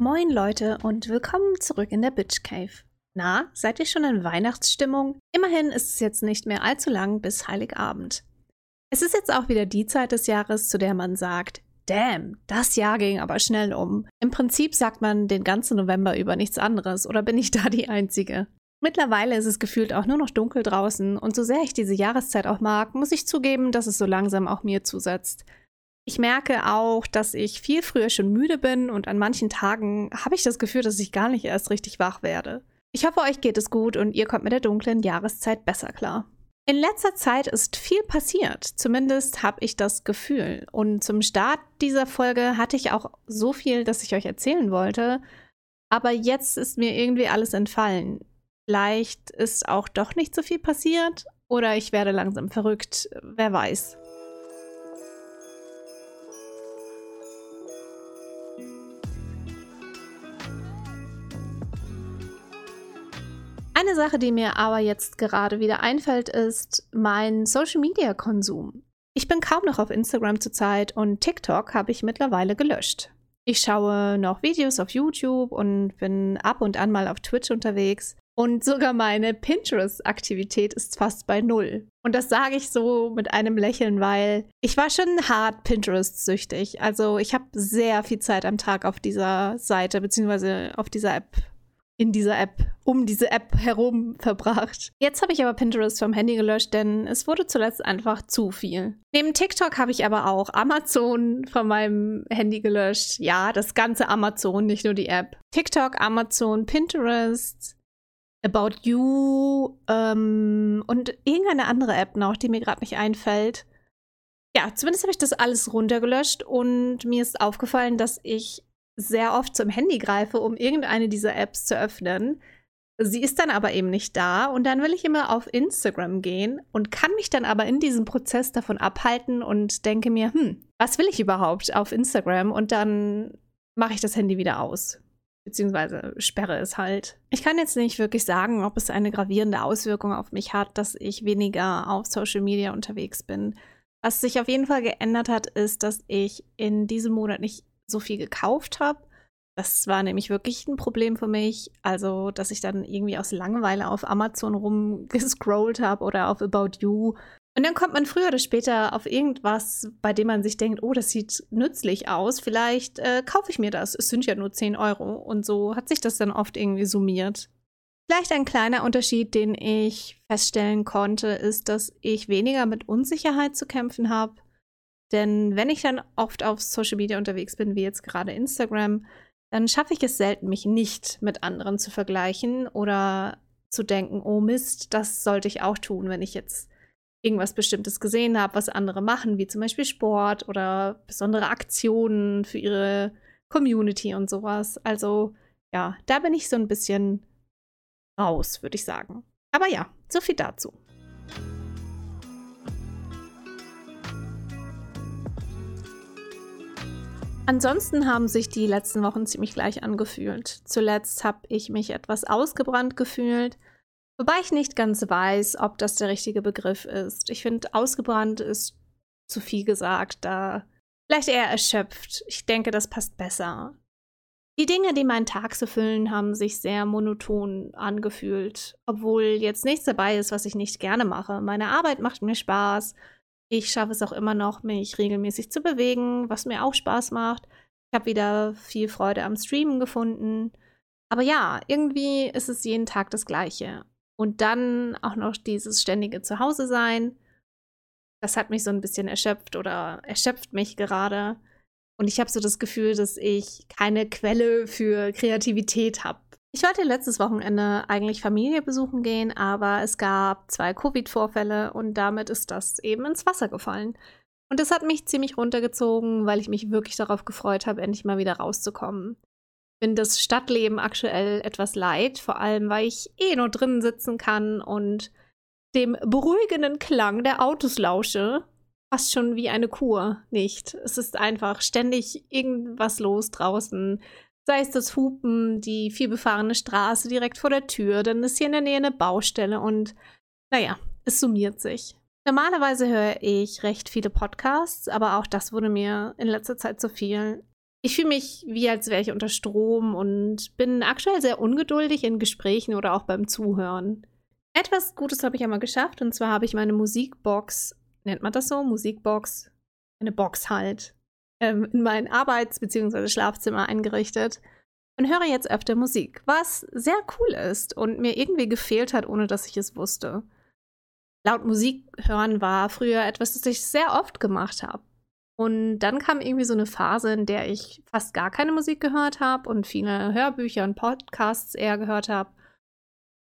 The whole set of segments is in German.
Moin Leute und willkommen zurück in der Bitch Cave. Na, seid ihr schon in Weihnachtsstimmung? Immerhin ist es jetzt nicht mehr allzu lang bis Heiligabend. Es ist jetzt auch wieder die Zeit des Jahres, zu der man sagt, damn, das Jahr ging aber schnell um. Im Prinzip sagt man den ganzen November über nichts anderes oder bin ich da die Einzige? Mittlerweile ist es gefühlt auch nur noch dunkel draußen und so sehr ich diese Jahreszeit auch mag, muss ich zugeben, dass es so langsam auch mir zusetzt. Ich merke auch, dass ich viel früher schon müde bin und an manchen Tagen habe ich das Gefühl, dass ich gar nicht erst richtig wach werde. Ich hoffe, euch geht es gut und ihr kommt mit der dunklen Jahreszeit besser klar. In letzter Zeit ist viel passiert, zumindest habe ich das Gefühl. Und zum Start dieser Folge hatte ich auch so viel, dass ich euch erzählen wollte, aber jetzt ist mir irgendwie alles entfallen. Vielleicht ist auch doch nicht so viel passiert oder ich werde langsam verrückt, wer weiß. Eine Sache, die mir aber jetzt gerade wieder einfällt, ist mein Social-Media-Konsum. Ich bin kaum noch auf Instagram zurzeit und TikTok habe ich mittlerweile gelöscht. Ich schaue noch Videos auf YouTube und bin ab und an mal auf Twitch unterwegs. Und sogar meine Pinterest-Aktivität ist fast bei Null. Und das sage ich so mit einem Lächeln, weil ich war schon hart Pinterest-süchtig. Also ich habe sehr viel Zeit am Tag auf dieser Seite bzw. auf dieser App in dieser App, um diese App herum verbracht. Jetzt habe ich aber Pinterest vom Handy gelöscht, denn es wurde zuletzt einfach zu viel. Neben TikTok habe ich aber auch Amazon von meinem Handy gelöscht. Ja, das ganze Amazon, nicht nur die App. TikTok, Amazon, Pinterest, About You ähm, und irgendeine andere App noch, die mir gerade nicht einfällt. Ja, zumindest habe ich das alles runtergelöscht und mir ist aufgefallen, dass ich sehr oft zum Handy greife, um irgendeine dieser Apps zu öffnen. Sie ist dann aber eben nicht da und dann will ich immer auf Instagram gehen und kann mich dann aber in diesem Prozess davon abhalten und denke mir, hm, was will ich überhaupt auf Instagram? Und dann mache ich das Handy wieder aus. Beziehungsweise sperre es halt. Ich kann jetzt nicht wirklich sagen, ob es eine gravierende Auswirkung auf mich hat, dass ich weniger auf Social Media unterwegs bin. Was sich auf jeden Fall geändert hat, ist, dass ich in diesem Monat nicht so viel gekauft habe. Das war nämlich wirklich ein Problem für mich. Also, dass ich dann irgendwie aus Langeweile auf Amazon rumgescrollt habe oder auf About You. Und dann kommt man früher oder später auf irgendwas, bei dem man sich denkt, oh, das sieht nützlich aus. Vielleicht äh, kaufe ich mir das. Es sind ja nur 10 Euro. Und so hat sich das dann oft irgendwie summiert. Vielleicht ein kleiner Unterschied, den ich feststellen konnte, ist, dass ich weniger mit Unsicherheit zu kämpfen habe. Denn wenn ich dann oft auf Social Media unterwegs bin, wie jetzt gerade Instagram, dann schaffe ich es selten, mich nicht mit anderen zu vergleichen oder zu denken, oh Mist, das sollte ich auch tun, wenn ich jetzt irgendwas Bestimmtes gesehen habe, was andere machen, wie zum Beispiel Sport oder besondere Aktionen für ihre Community und sowas. Also ja, da bin ich so ein bisschen raus, würde ich sagen. Aber ja, so viel dazu. Ansonsten haben sich die letzten Wochen ziemlich gleich angefühlt. Zuletzt habe ich mich etwas ausgebrannt gefühlt, wobei ich nicht ganz weiß, ob das der richtige Begriff ist. Ich finde, ausgebrannt ist zu viel gesagt, da vielleicht eher erschöpft. Ich denke, das passt besser. Die Dinge, die meinen Tag zu füllen, haben sich sehr monoton angefühlt, obwohl jetzt nichts dabei ist, was ich nicht gerne mache. Meine Arbeit macht mir Spaß, ich schaffe es auch immer noch, mich regelmäßig zu bewegen, was mir auch Spaß macht. Ich habe wieder viel Freude am Streamen gefunden. Aber ja, irgendwie ist es jeden Tag das Gleiche. Und dann auch noch dieses ständige Zuhause sein. Das hat mich so ein bisschen erschöpft oder erschöpft mich gerade. Und ich habe so das Gefühl, dass ich keine Quelle für Kreativität habe. Ich wollte letztes Wochenende eigentlich Familie besuchen gehen, aber es gab zwei Covid-Vorfälle und damit ist das eben ins Wasser gefallen. Und das hat mich ziemlich runtergezogen, weil ich mich wirklich darauf gefreut habe, endlich mal wieder rauszukommen. Bin das Stadtleben aktuell etwas leid, vor allem weil ich eh nur drinnen sitzen kann und dem beruhigenden Klang der Autos lausche. Fast schon wie eine Kur, nicht? Es ist einfach ständig irgendwas los draußen. Sei es das Hupen, die vielbefahrene Straße direkt vor der Tür, dann ist hier in der Nähe eine Baustelle und naja, es summiert sich. Normalerweise höre ich recht viele Podcasts, aber auch das wurde mir in letzter Zeit zu viel. Ich fühle mich wie als wäre ich unter Strom und bin aktuell sehr ungeduldig in Gesprächen oder auch beim Zuhören. Etwas Gutes habe ich einmal geschafft und zwar habe ich meine Musikbox, nennt man das so, Musikbox, eine Box halt, ähm, in mein Arbeits- bzw. Schlafzimmer eingerichtet und höre jetzt öfter Musik, was sehr cool ist und mir irgendwie gefehlt hat, ohne dass ich es wusste. Laut Musik hören war früher etwas, das ich sehr oft gemacht habe. Und dann kam irgendwie so eine Phase, in der ich fast gar keine Musik gehört habe und viele Hörbücher und Podcasts eher gehört habe.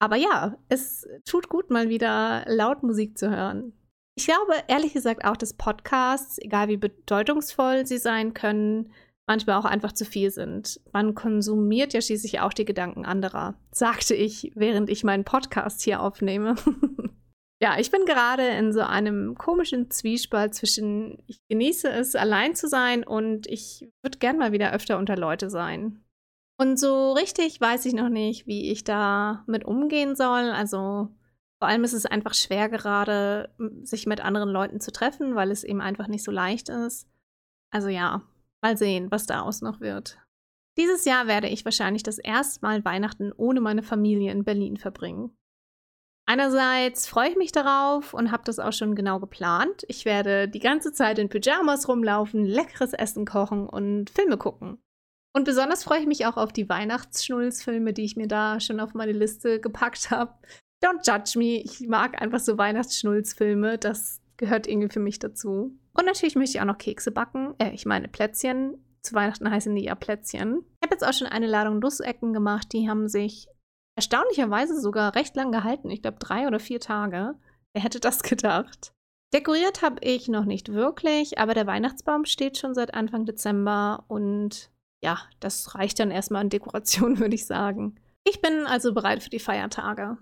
Aber ja, es tut gut, mal wieder laut Musik zu hören. Ich glaube ehrlich gesagt auch, dass Podcasts, egal wie bedeutungsvoll sie sein können, manchmal auch einfach zu viel sind. Man konsumiert ja schließlich auch die Gedanken anderer, sagte ich, während ich meinen Podcast hier aufnehme. ja, ich bin gerade in so einem komischen Zwiespalt zwischen, ich genieße es, allein zu sein und ich würde gern mal wieder öfter unter Leute sein. Und so richtig weiß ich noch nicht, wie ich da mit umgehen soll. Also vor allem ist es einfach schwer gerade, sich mit anderen Leuten zu treffen, weil es eben einfach nicht so leicht ist. Also ja, Mal sehen, was daraus noch wird. Dieses Jahr werde ich wahrscheinlich das erste Mal Weihnachten ohne meine Familie in Berlin verbringen. Einerseits freue ich mich darauf und habe das auch schon genau geplant. Ich werde die ganze Zeit in Pyjamas rumlaufen, leckeres Essen kochen und Filme gucken. Und besonders freue ich mich auch auf die Weihnachtsschnulzfilme, die ich mir da schon auf meine Liste gepackt habe. Don't judge me, ich mag einfach so Weihnachtsschnulzfilme, das gehört irgendwie für mich dazu. Und natürlich möchte ich auch noch Kekse backen. Äh, ich meine Plätzchen. Zu Weihnachten heißen die ja Plätzchen. Ich habe jetzt auch schon eine Ladung Nussecken gemacht. Die haben sich erstaunlicherweise sogar recht lang gehalten. Ich glaube drei oder vier Tage. Wer hätte das gedacht? Dekoriert habe ich noch nicht wirklich, aber der Weihnachtsbaum steht schon seit Anfang Dezember und ja, das reicht dann erstmal an Dekoration, würde ich sagen. Ich bin also bereit für die Feiertage.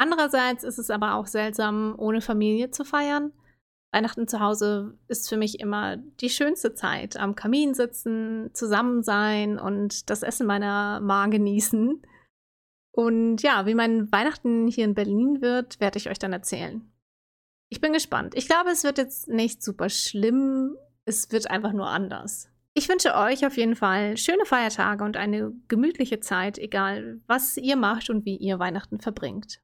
Andererseits ist es aber auch seltsam, ohne Familie zu feiern. Weihnachten zu Hause ist für mich immer die schönste Zeit. Am Kamin sitzen, zusammen sein und das Essen meiner Ma genießen. Und ja, wie mein Weihnachten hier in Berlin wird, werde ich euch dann erzählen. Ich bin gespannt. Ich glaube, es wird jetzt nicht super schlimm. Es wird einfach nur anders. Ich wünsche euch auf jeden Fall schöne Feiertage und eine gemütliche Zeit, egal was ihr macht und wie ihr Weihnachten verbringt.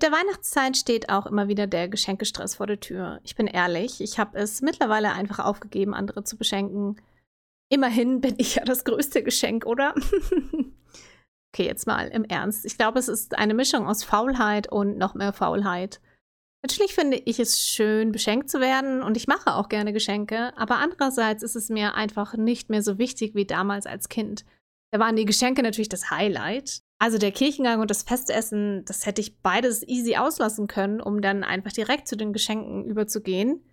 Mit der Weihnachtszeit steht auch immer wieder der Geschenkestress vor der Tür. Ich bin ehrlich, ich habe es mittlerweile einfach aufgegeben, andere zu beschenken. Immerhin bin ich ja das größte Geschenk, oder? okay, jetzt mal im Ernst. Ich glaube, es ist eine Mischung aus Faulheit und noch mehr Faulheit. Natürlich finde ich es schön, beschenkt zu werden und ich mache auch gerne Geschenke, aber andererseits ist es mir einfach nicht mehr so wichtig wie damals als Kind. Da waren die Geschenke natürlich das Highlight, also der Kirchengang und das Festessen, das hätte ich beides easy auslassen können, um dann einfach direkt zu den Geschenken überzugehen.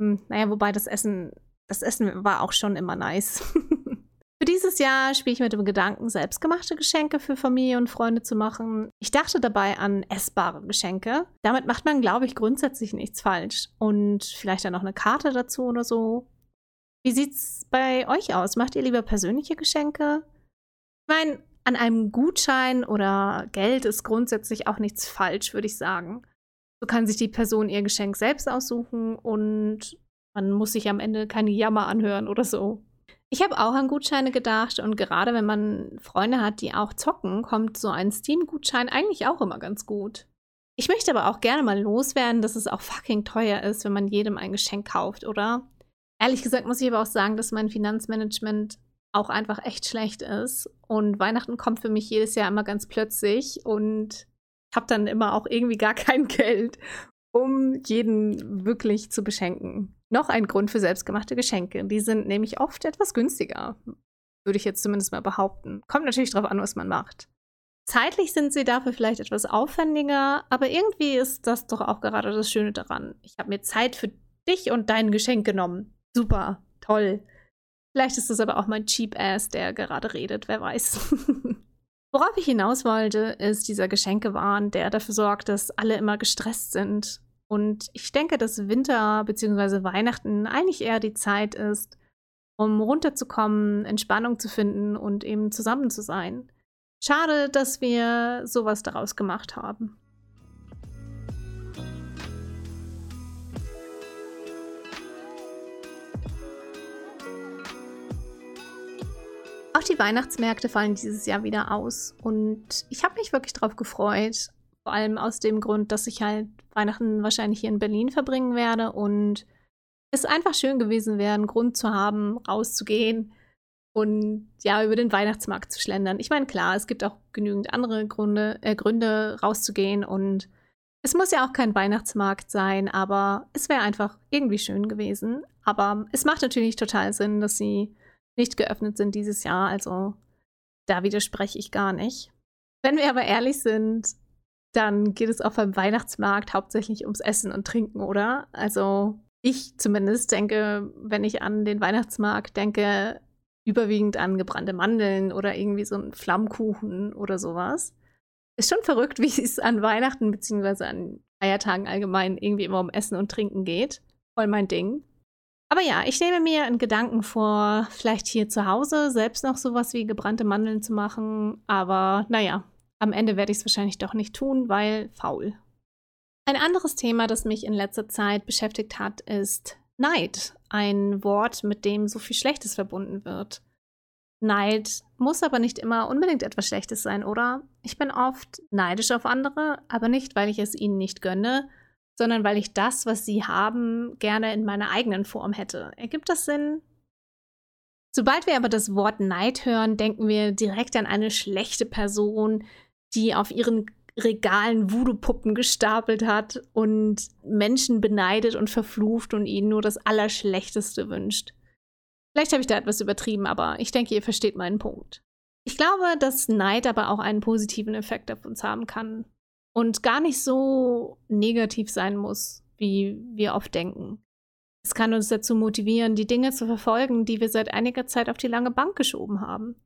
Hm, naja, wobei das Essen, das Essen war auch schon immer nice. für dieses Jahr spiele ich mit dem Gedanken, selbstgemachte Geschenke für Familie und Freunde zu machen. Ich dachte dabei an essbare Geschenke. Damit macht man, glaube ich, grundsätzlich nichts falsch. Und vielleicht dann noch eine Karte dazu oder so. Wie sieht's bei euch aus? Macht ihr lieber persönliche Geschenke? Ich meine, an einem Gutschein oder Geld ist grundsätzlich auch nichts falsch, würde ich sagen. So kann sich die Person ihr Geschenk selbst aussuchen und man muss sich am Ende keine Jammer anhören oder so. Ich habe auch an Gutscheine gedacht und gerade wenn man Freunde hat, die auch zocken, kommt so ein Steam-Gutschein eigentlich auch immer ganz gut. Ich möchte aber auch gerne mal loswerden, dass es auch fucking teuer ist, wenn man jedem ein Geschenk kauft, oder? Ehrlich gesagt muss ich aber auch sagen, dass mein Finanzmanagement auch einfach echt schlecht ist. Und Weihnachten kommt für mich jedes Jahr immer ganz plötzlich und ich habe dann immer auch irgendwie gar kein Geld, um jeden wirklich zu beschenken. Noch ein Grund für selbstgemachte Geschenke. Die sind nämlich oft etwas günstiger, würde ich jetzt zumindest mal behaupten. Kommt natürlich darauf an, was man macht. Zeitlich sind sie dafür vielleicht etwas aufwendiger, aber irgendwie ist das doch auch gerade das Schöne daran. Ich habe mir Zeit für dich und dein Geschenk genommen. Super, toll. Vielleicht ist es aber auch mein Cheap Ass, der gerade redet, wer weiß. Worauf ich hinaus wollte, ist dieser Geschenkewahn, der dafür sorgt, dass alle immer gestresst sind. Und ich denke, dass Winter bzw. Weihnachten eigentlich eher die Zeit ist, um runterzukommen, Entspannung zu finden und eben zusammen zu sein. Schade, dass wir sowas daraus gemacht haben. Die Weihnachtsmärkte fallen dieses Jahr wieder aus und ich habe mich wirklich drauf gefreut. Vor allem aus dem Grund, dass ich halt Weihnachten wahrscheinlich hier in Berlin verbringen werde und es einfach schön gewesen wäre, einen Grund zu haben, rauszugehen und ja, über den Weihnachtsmarkt zu schlendern. Ich meine, klar, es gibt auch genügend andere Gründe, äh, Gründe rauszugehen und es muss ja auch kein Weihnachtsmarkt sein, aber es wäre einfach irgendwie schön gewesen. Aber es macht natürlich total Sinn, dass sie nicht geöffnet sind dieses Jahr, also da widerspreche ich gar nicht. Wenn wir aber ehrlich sind, dann geht es auch beim Weihnachtsmarkt hauptsächlich ums Essen und Trinken, oder? Also ich zumindest denke, wenn ich an den Weihnachtsmarkt denke, überwiegend an gebrannte Mandeln oder irgendwie so einen Flammkuchen oder sowas. Ist schon verrückt, wie es an Weihnachten bzw. an Feiertagen allgemein irgendwie immer um Essen und Trinken geht. Voll mein Ding. Aber ja, ich nehme mir einen Gedanken vor, vielleicht hier zu Hause selbst noch sowas wie gebrannte Mandeln zu machen. Aber naja, am Ende werde ich es wahrscheinlich doch nicht tun, weil faul. Ein anderes Thema, das mich in letzter Zeit beschäftigt hat, ist Neid. Ein Wort, mit dem so viel Schlechtes verbunden wird. Neid muss aber nicht immer unbedingt etwas Schlechtes sein, oder? Ich bin oft neidisch auf andere, aber nicht, weil ich es ihnen nicht gönne, sondern weil ich das, was sie haben, gerne in meiner eigenen Form hätte. Ergibt das Sinn? Sobald wir aber das Wort Neid hören, denken wir direkt an eine schlechte Person, die auf ihren Regalen Voodoo-Puppen gestapelt hat und Menschen beneidet und verflucht und ihnen nur das Allerschlechteste wünscht. Vielleicht habe ich da etwas übertrieben, aber ich denke, ihr versteht meinen Punkt. Ich glaube, dass Neid aber auch einen positiven Effekt auf uns haben kann und gar nicht so negativ sein muss, wie wir oft denken. Es kann uns dazu motivieren, die Dinge zu verfolgen, die wir seit einiger Zeit auf die lange Bank geschoben haben.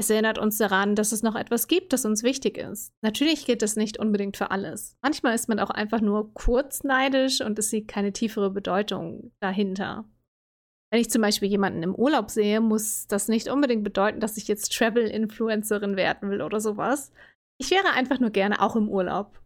Es erinnert uns daran, dass es noch etwas gibt, das uns wichtig ist. Natürlich gilt das nicht unbedingt für alles. Manchmal ist man auch einfach nur kurz neidisch und es sieht keine tiefere Bedeutung dahinter. Wenn ich zum Beispiel jemanden im Urlaub sehe, muss das nicht unbedingt bedeuten, dass ich jetzt Travel-Influencerin werden will oder sowas. Ich wäre einfach nur gerne auch im Urlaub.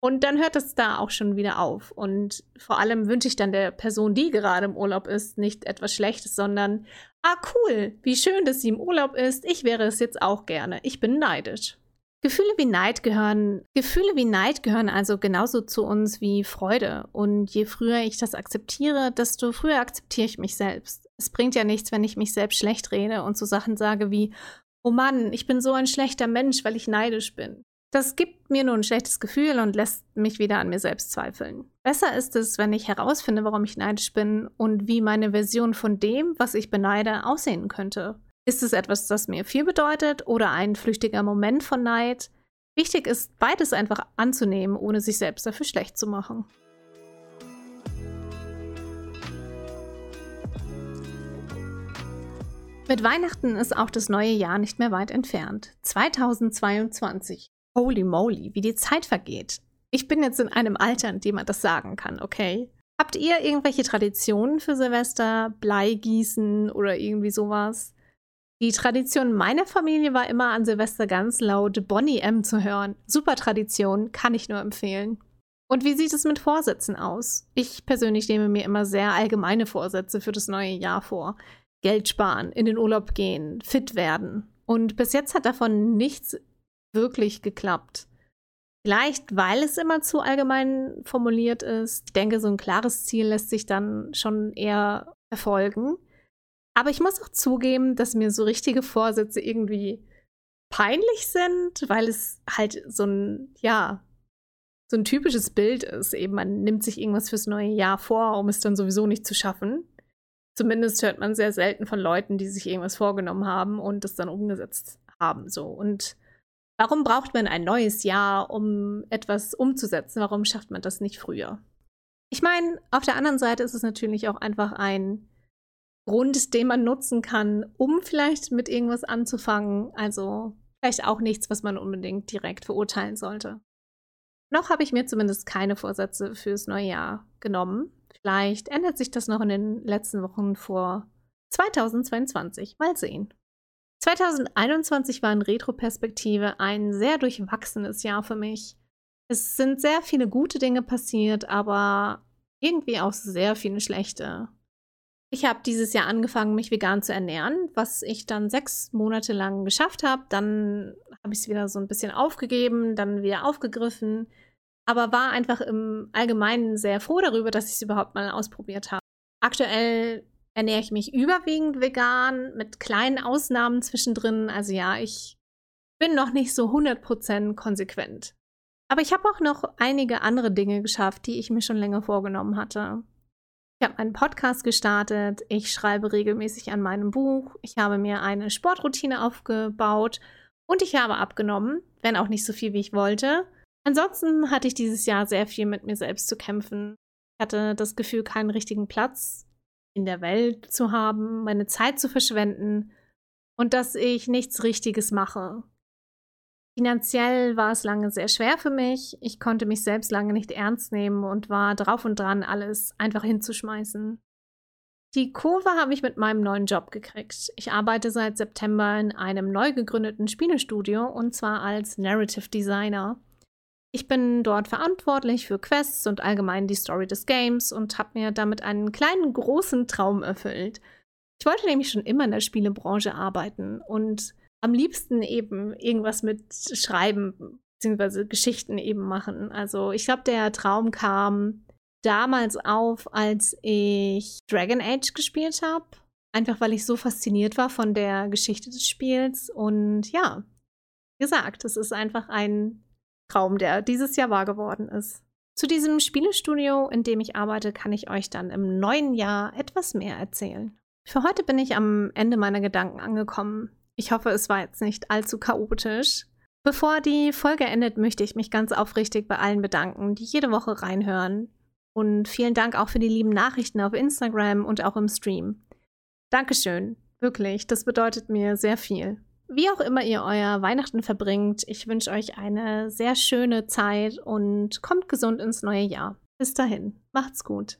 Und dann hört es da auch schon wieder auf. Und vor allem wünsche ich dann der Person, die gerade im Urlaub ist, nicht etwas Schlechtes, sondern, ah cool, wie schön, dass sie im Urlaub ist. Ich wäre es jetzt auch gerne. Ich bin neidisch. Gefühle wie Neid gehören, Gefühle wie Neid gehören also genauso zu uns wie Freude. Und je früher ich das akzeptiere, desto früher akzeptiere ich mich selbst. Es bringt ja nichts, wenn ich mich selbst schlecht rede und so Sachen sage wie, oh Mann, ich bin so ein schlechter Mensch, weil ich neidisch bin. Das gibt mir nur ein schlechtes Gefühl und lässt mich wieder an mir selbst zweifeln. Besser ist es, wenn ich herausfinde, warum ich neidisch bin und wie meine Version von dem, was ich beneide, aussehen könnte. Ist es etwas, das mir viel bedeutet oder ein flüchtiger Moment von Neid? Wichtig ist, beides einfach anzunehmen, ohne sich selbst dafür schlecht zu machen. Mit Weihnachten ist auch das neue Jahr nicht mehr weit entfernt. 2022. Holy moly, wie die Zeit vergeht. Ich bin jetzt in einem Alter, in dem man das sagen kann, okay? Habt ihr irgendwelche Traditionen für Silvester? Bleigießen oder irgendwie sowas? Die Tradition meiner Familie war immer an Silvester ganz laut Bonnie M zu hören. Super Tradition, kann ich nur empfehlen. Und wie sieht es mit Vorsätzen aus? Ich persönlich nehme mir immer sehr allgemeine Vorsätze für das neue Jahr vor. Geld sparen, in den Urlaub gehen, fit werden. Und bis jetzt hat davon nichts wirklich geklappt. Vielleicht, weil es immer zu allgemein formuliert ist. Ich denke, so ein klares Ziel lässt sich dann schon eher verfolgen. Aber ich muss auch zugeben, dass mir so richtige Vorsätze irgendwie peinlich sind, weil es halt so ein, ja, so ein typisches Bild ist. Eben, man nimmt sich irgendwas fürs neue Jahr vor, um es dann sowieso nicht zu schaffen. Zumindest hört man sehr selten von Leuten, die sich irgendwas vorgenommen haben und es dann umgesetzt haben. So. Und Warum braucht man ein neues Jahr, um etwas umzusetzen? Warum schafft man das nicht früher? Ich meine, auf der anderen Seite ist es natürlich auch einfach ein Grund, den man nutzen kann, um vielleicht mit irgendwas anzufangen. Also vielleicht auch nichts, was man unbedingt direkt verurteilen sollte. Noch habe ich mir zumindest keine Vorsätze fürs neue Jahr genommen. Vielleicht ändert sich das noch in den letzten Wochen vor 2022. Mal sehen. 2021 war in Retroperspektive ein sehr durchwachsenes Jahr für mich. Es sind sehr viele gute Dinge passiert, aber irgendwie auch sehr viele schlechte. Ich habe dieses Jahr angefangen, mich vegan zu ernähren, was ich dann sechs Monate lang geschafft habe. Dann habe ich es wieder so ein bisschen aufgegeben, dann wieder aufgegriffen, aber war einfach im Allgemeinen sehr froh darüber, dass ich es überhaupt mal ausprobiert habe. Aktuell ernähre ich mich überwiegend vegan, mit kleinen Ausnahmen zwischendrin. Also ja, ich bin noch nicht so 100% konsequent. Aber ich habe auch noch einige andere Dinge geschafft, die ich mir schon länger vorgenommen hatte. Ich habe einen Podcast gestartet, ich schreibe regelmäßig an meinem Buch, ich habe mir eine Sportroutine aufgebaut und ich habe abgenommen, wenn auch nicht so viel, wie ich wollte. Ansonsten hatte ich dieses Jahr sehr viel mit mir selbst zu kämpfen. Ich hatte das Gefühl, keinen richtigen Platz in der Welt zu haben, meine Zeit zu verschwenden und dass ich nichts Richtiges mache. Finanziell war es lange sehr schwer für mich. Ich konnte mich selbst lange nicht ernst nehmen und war drauf und dran, alles einfach hinzuschmeißen. Die Kurve habe ich mit meinem neuen Job gekriegt. Ich arbeite seit September in einem neu gegründeten Spielestudio und zwar als Narrative Designer. Ich bin dort verantwortlich für Quests und allgemein die Story des Games und habe mir damit einen kleinen großen Traum erfüllt. Ich wollte nämlich schon immer in der Spielebranche arbeiten und am liebsten eben irgendwas mit Schreiben bzw. Geschichten eben machen. Also ich glaube, der Traum kam damals auf, als ich Dragon Age gespielt habe. Einfach weil ich so fasziniert war von der Geschichte des Spiels. Und ja, wie gesagt, es ist einfach ein Traum, der dieses Jahr wahr geworden ist. Zu diesem Spielestudio, in dem ich arbeite, kann ich euch dann im neuen Jahr etwas mehr erzählen. Für heute bin ich am Ende meiner Gedanken angekommen. Ich hoffe, es war jetzt nicht allzu chaotisch. Bevor die Folge endet, möchte ich mich ganz aufrichtig bei allen bedanken, die jede Woche reinhören. Und vielen Dank auch für die lieben Nachrichten auf Instagram und auch im Stream. Dankeschön. Wirklich, das bedeutet mir sehr viel. Wie auch immer ihr euer Weihnachten verbringt, ich wünsche euch eine sehr schöne Zeit und kommt gesund ins neue Jahr. Bis dahin, macht's gut.